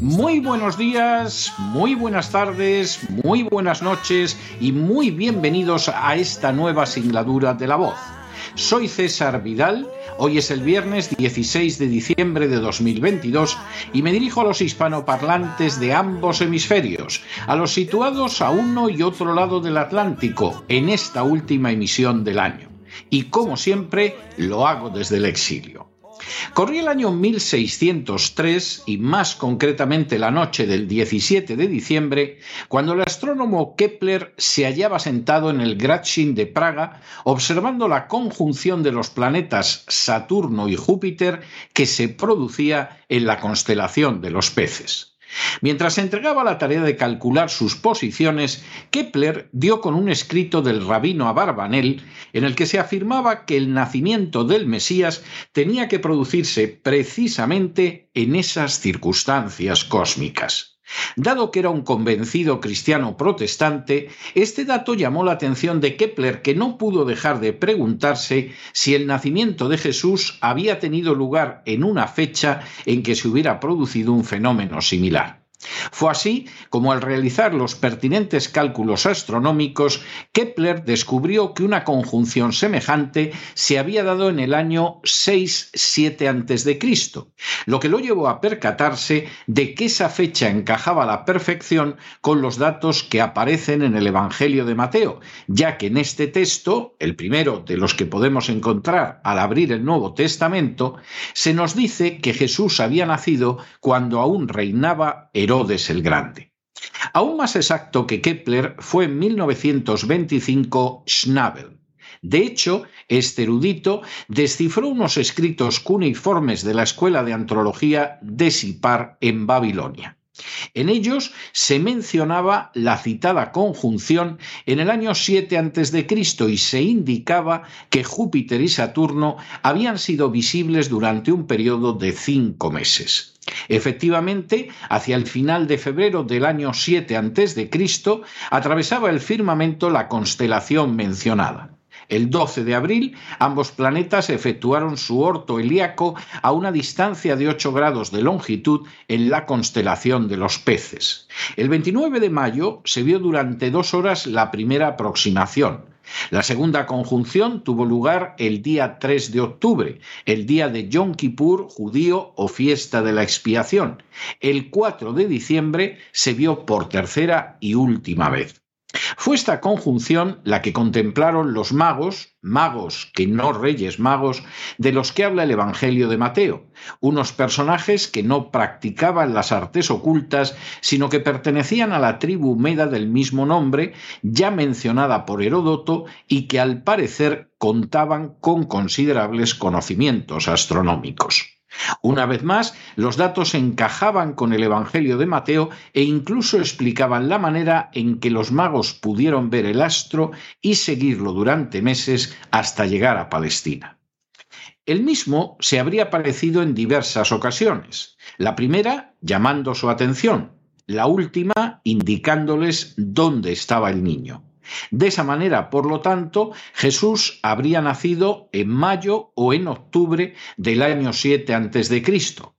Muy buenos días, muy buenas tardes, muy buenas noches y muy bienvenidos a esta nueva singladura de la voz. Soy César Vidal, hoy es el viernes 16 de diciembre de 2022 y me dirijo a los hispanoparlantes de ambos hemisferios, a los situados a uno y otro lado del Atlántico en esta última emisión del año. Y como siempre, lo hago desde el exilio. Corría el año 1603 y más concretamente la noche del 17 de diciembre, cuando el astrónomo Kepler se hallaba sentado en el Gratschin de Praga observando la conjunción de los planetas Saturno y Júpiter que se producía en la constelación de los peces. Mientras se entregaba la tarea de calcular sus posiciones, Kepler dio con un escrito del rabino Abarbanel en el que se afirmaba que el nacimiento del Mesías tenía que producirse precisamente en esas circunstancias cósmicas. Dado que era un convencido cristiano protestante, este dato llamó la atención de Kepler, que no pudo dejar de preguntarse si el nacimiento de Jesús había tenido lugar en una fecha en que se hubiera producido un fenómeno similar. Fue así como al realizar los pertinentes cálculos astronómicos, Kepler descubrió que una conjunción semejante se había dado en el año 6-7 a.C., lo que lo llevó a percatarse de que esa fecha encajaba a la perfección con los datos que aparecen en el Evangelio de Mateo, ya que en este texto, el primero de los que podemos encontrar al abrir el Nuevo Testamento, se nos dice que Jesús había nacido cuando aún reinaba Herodes el Grande. Aún más exacto que Kepler fue en 1925 Schnabel. De hecho, este erudito descifró unos escritos cuneiformes de la Escuela de Antrología de Sipar en Babilonia. En ellos se mencionaba la citada conjunción en el año 7 a.C. y se indicaba que Júpiter y Saturno habían sido visibles durante un periodo de cinco meses. Efectivamente, hacia el final de febrero del año 7 a.C., atravesaba el firmamento la constelación mencionada. El 12 de abril, ambos planetas efectuaron su orto helíaco a una distancia de 8 grados de longitud en la constelación de los peces. El 29 de mayo se vio durante dos horas la primera aproximación. La segunda conjunción tuvo lugar el día 3 de octubre, el día de Yom Kippur judío o fiesta de la expiación. El 4 de diciembre se vio por tercera y última vez. Fue esta conjunción la que contemplaron los magos, magos que no reyes magos, de los que habla el Evangelio de Mateo, unos personajes que no practicaban las artes ocultas, sino que pertenecían a la tribu meda del mismo nombre, ya mencionada por Heródoto, y que al parecer contaban con considerables conocimientos astronómicos. Una vez más, los datos encajaban con el Evangelio de Mateo e incluso explicaban la manera en que los magos pudieron ver el astro y seguirlo durante meses hasta llegar a Palestina. El mismo se habría aparecido en diversas ocasiones, la primera llamando su atención, la última indicándoles dónde estaba el niño. De esa manera, por lo tanto, Jesús habría nacido en mayo o en octubre del año 7 a.C.,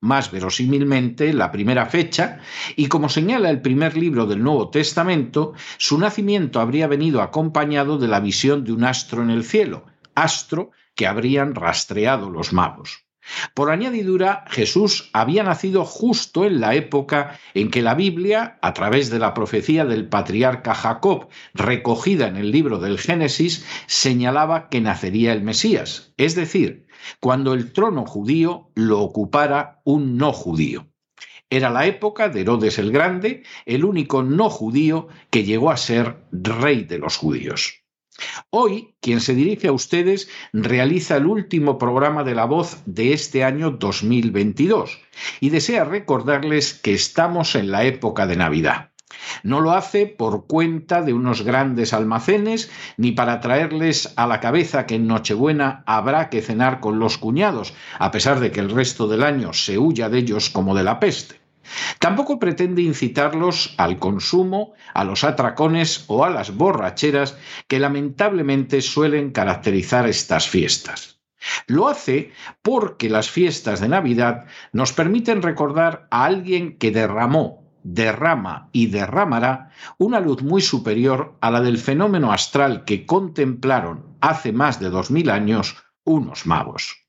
más verosímilmente la primera fecha, y como señala el primer libro del Nuevo Testamento, su nacimiento habría venido acompañado de la visión de un astro en el cielo, astro que habrían rastreado los magos. Por añadidura, Jesús había nacido justo en la época en que la Biblia, a través de la profecía del patriarca Jacob, recogida en el libro del Génesis, señalaba que nacería el Mesías, es decir, cuando el trono judío lo ocupara un no judío. Era la época de Herodes el Grande, el único no judío que llegó a ser rey de los judíos. Hoy, quien se dirige a ustedes realiza el último programa de La Voz de este año 2022 y desea recordarles que estamos en la época de Navidad. No lo hace por cuenta de unos grandes almacenes, ni para traerles a la cabeza que en Nochebuena habrá que cenar con los cuñados, a pesar de que el resto del año se huya de ellos como de la peste. Tampoco pretende incitarlos al consumo, a los atracones o a las borracheras que lamentablemente suelen caracterizar estas fiestas. Lo hace porque las fiestas de Navidad nos permiten recordar a alguien que derramó, derrama y derramará una luz muy superior a la del fenómeno astral que contemplaron hace más de dos mil años unos magos.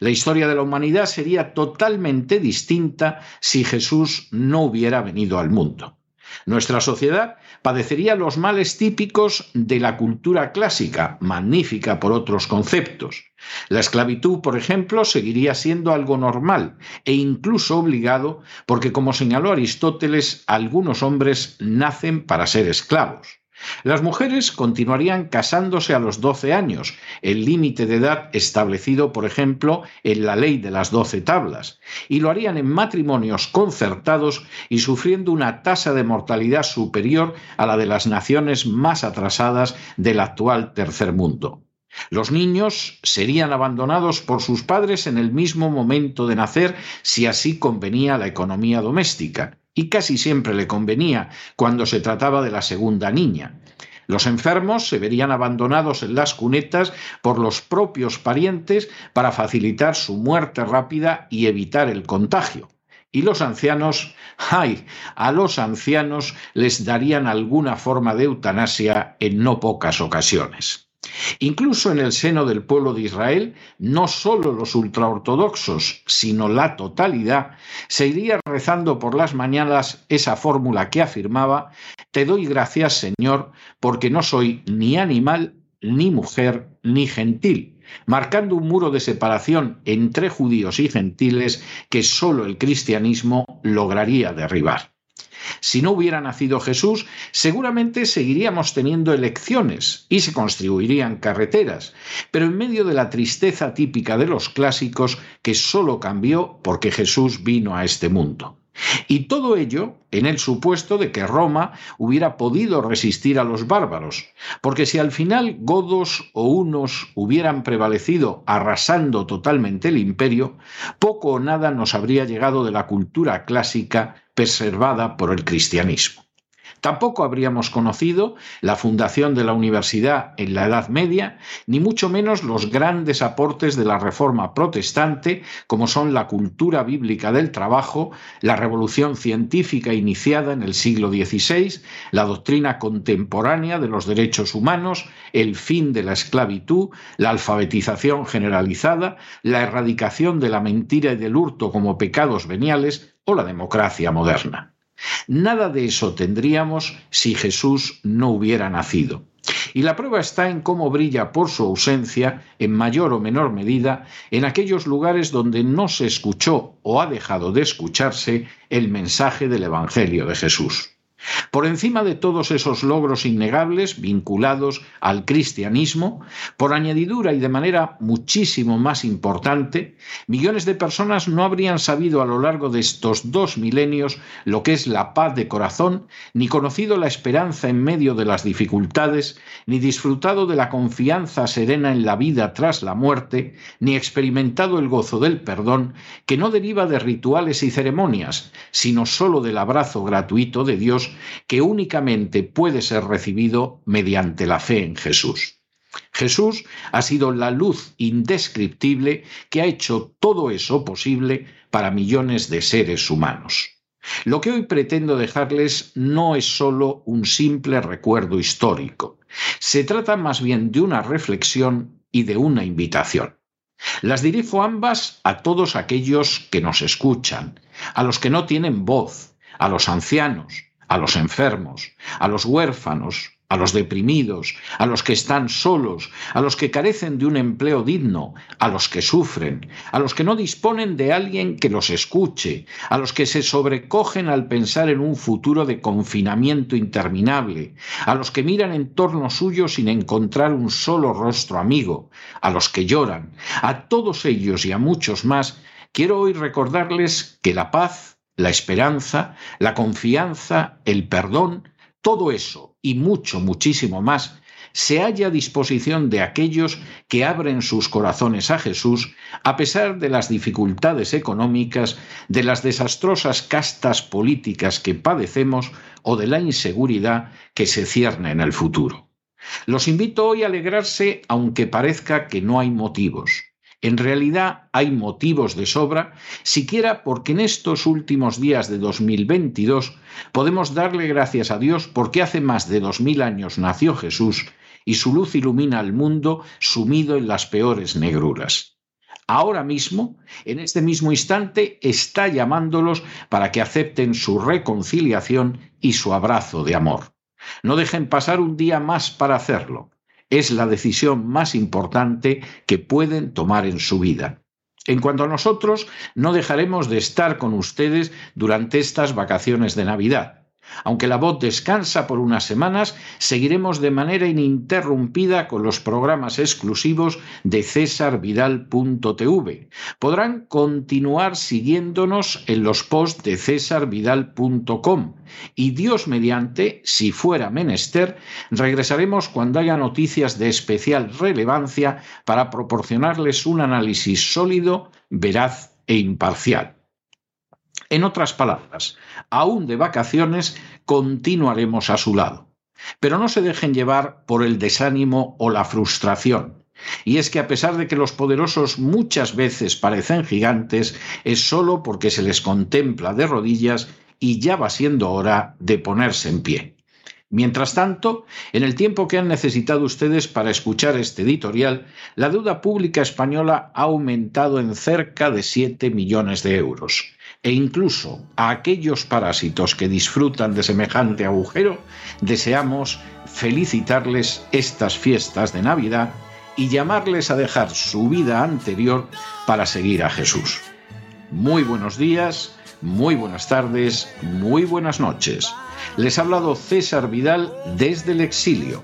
La historia de la humanidad sería totalmente distinta si Jesús no hubiera venido al mundo. Nuestra sociedad padecería los males típicos de la cultura clásica, magnífica por otros conceptos. La esclavitud, por ejemplo, seguiría siendo algo normal e incluso obligado porque, como señaló Aristóteles, algunos hombres nacen para ser esclavos. Las mujeres continuarían casándose a los 12 años, el límite de edad establecido, por ejemplo, en la ley de las doce tablas, y lo harían en matrimonios concertados y sufriendo una tasa de mortalidad superior a la de las naciones más atrasadas del actual tercer mundo. Los niños serían abandonados por sus padres en el mismo momento de nacer si así convenía a la economía doméstica y casi siempre le convenía cuando se trataba de la segunda niña. Los enfermos se verían abandonados en las cunetas por los propios parientes para facilitar su muerte rápida y evitar el contagio. Y los ancianos, ay, a los ancianos les darían alguna forma de eutanasia en no pocas ocasiones. Incluso en el seno del pueblo de Israel, no solo los ultraortodoxos, sino la totalidad, se iría rezando por las mañanas esa fórmula que afirmaba, Te doy gracias, Señor, porque no soy ni animal, ni mujer, ni gentil, marcando un muro de separación entre judíos y gentiles que sólo el cristianismo lograría derribar. Si no hubiera nacido Jesús, seguramente seguiríamos teniendo elecciones y se construirían carreteras, pero en medio de la tristeza típica de los clásicos que sólo cambió porque Jesús vino a este mundo. Y todo ello en el supuesto de que Roma hubiera podido resistir a los bárbaros, porque si al final godos o unos hubieran prevalecido arrasando totalmente el imperio, poco o nada nos habría llegado de la cultura clásica preservada por el cristianismo. Tampoco habríamos conocido la fundación de la universidad en la Edad Media, ni mucho menos los grandes aportes de la Reforma protestante, como son la cultura bíblica del trabajo, la revolución científica iniciada en el siglo XVI, la doctrina contemporánea de los derechos humanos, el fin de la esclavitud, la alfabetización generalizada, la erradicación de la mentira y del hurto como pecados veniales o la democracia moderna. Nada de eso tendríamos si Jesús no hubiera nacido. Y la prueba está en cómo brilla por su ausencia, en mayor o menor medida, en aquellos lugares donde no se escuchó o ha dejado de escucharse el mensaje del Evangelio de Jesús. Por encima de todos esos logros innegables vinculados al cristianismo, por añadidura y de manera muchísimo más importante, millones de personas no habrían sabido a lo largo de estos dos milenios lo que es la paz de corazón, ni conocido la esperanza en medio de las dificultades, ni disfrutado de la confianza serena en la vida tras la muerte, ni experimentado el gozo del perdón, que no deriva de rituales y ceremonias, sino sólo del abrazo gratuito de Dios que únicamente puede ser recibido mediante la fe en Jesús. Jesús ha sido la luz indescriptible que ha hecho todo eso posible para millones de seres humanos. Lo que hoy pretendo dejarles no es sólo un simple recuerdo histórico, se trata más bien de una reflexión y de una invitación. Las dirijo ambas a todos aquellos que nos escuchan, a los que no tienen voz, a los ancianos, a los enfermos, a los huérfanos, a los deprimidos, a los que están solos, a los que carecen de un empleo digno, a los que sufren, a los que no disponen de alguien que los escuche, a los que se sobrecogen al pensar en un futuro de confinamiento interminable, a los que miran en torno suyo sin encontrar un solo rostro amigo, a los que lloran, a todos ellos y a muchos más, quiero hoy recordarles que la paz, la esperanza, la confianza, el perdón, todo eso y mucho, muchísimo más se halla a disposición de aquellos que abren sus corazones a Jesús a pesar de las dificultades económicas, de las desastrosas castas políticas que padecemos o de la inseguridad que se cierne en el futuro. Los invito hoy a alegrarse aunque parezca que no hay motivos. En realidad hay motivos de sobra, siquiera porque en estos últimos días de 2022 podemos darle gracias a Dios porque hace más de dos mil años nació Jesús y su luz ilumina al mundo sumido en las peores negruras. Ahora mismo, en este mismo instante, está llamándolos para que acepten su reconciliación y su abrazo de amor. No dejen pasar un día más para hacerlo es la decisión más importante que pueden tomar en su vida. En cuanto a nosotros, no dejaremos de estar con ustedes durante estas vacaciones de Navidad. Aunque la voz descansa por unas semanas, seguiremos de manera ininterrumpida con los programas exclusivos de cesarvidal.tv. Podrán continuar siguiéndonos en los posts de cesarvidal.com y Dios mediante, si fuera menester, regresaremos cuando haya noticias de especial relevancia para proporcionarles un análisis sólido, veraz e imparcial. En otras palabras, aún de vacaciones continuaremos a su lado. Pero no se dejen llevar por el desánimo o la frustración. Y es que a pesar de que los poderosos muchas veces parecen gigantes, es solo porque se les contempla de rodillas y ya va siendo hora de ponerse en pie. Mientras tanto, en el tiempo que han necesitado ustedes para escuchar este editorial, la deuda pública española ha aumentado en cerca de 7 millones de euros e incluso a aquellos parásitos que disfrutan de semejante agujero, deseamos felicitarles estas fiestas de Navidad y llamarles a dejar su vida anterior para seguir a Jesús. Muy buenos días, muy buenas tardes, muy buenas noches. Les ha hablado César Vidal desde el exilio.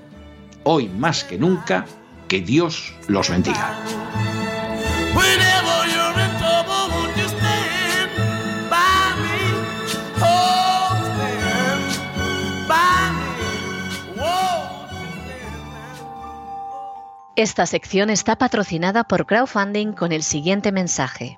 Hoy más que nunca, que Dios los bendiga. Esta sección está patrocinada por crowdfunding con el siguiente mensaje.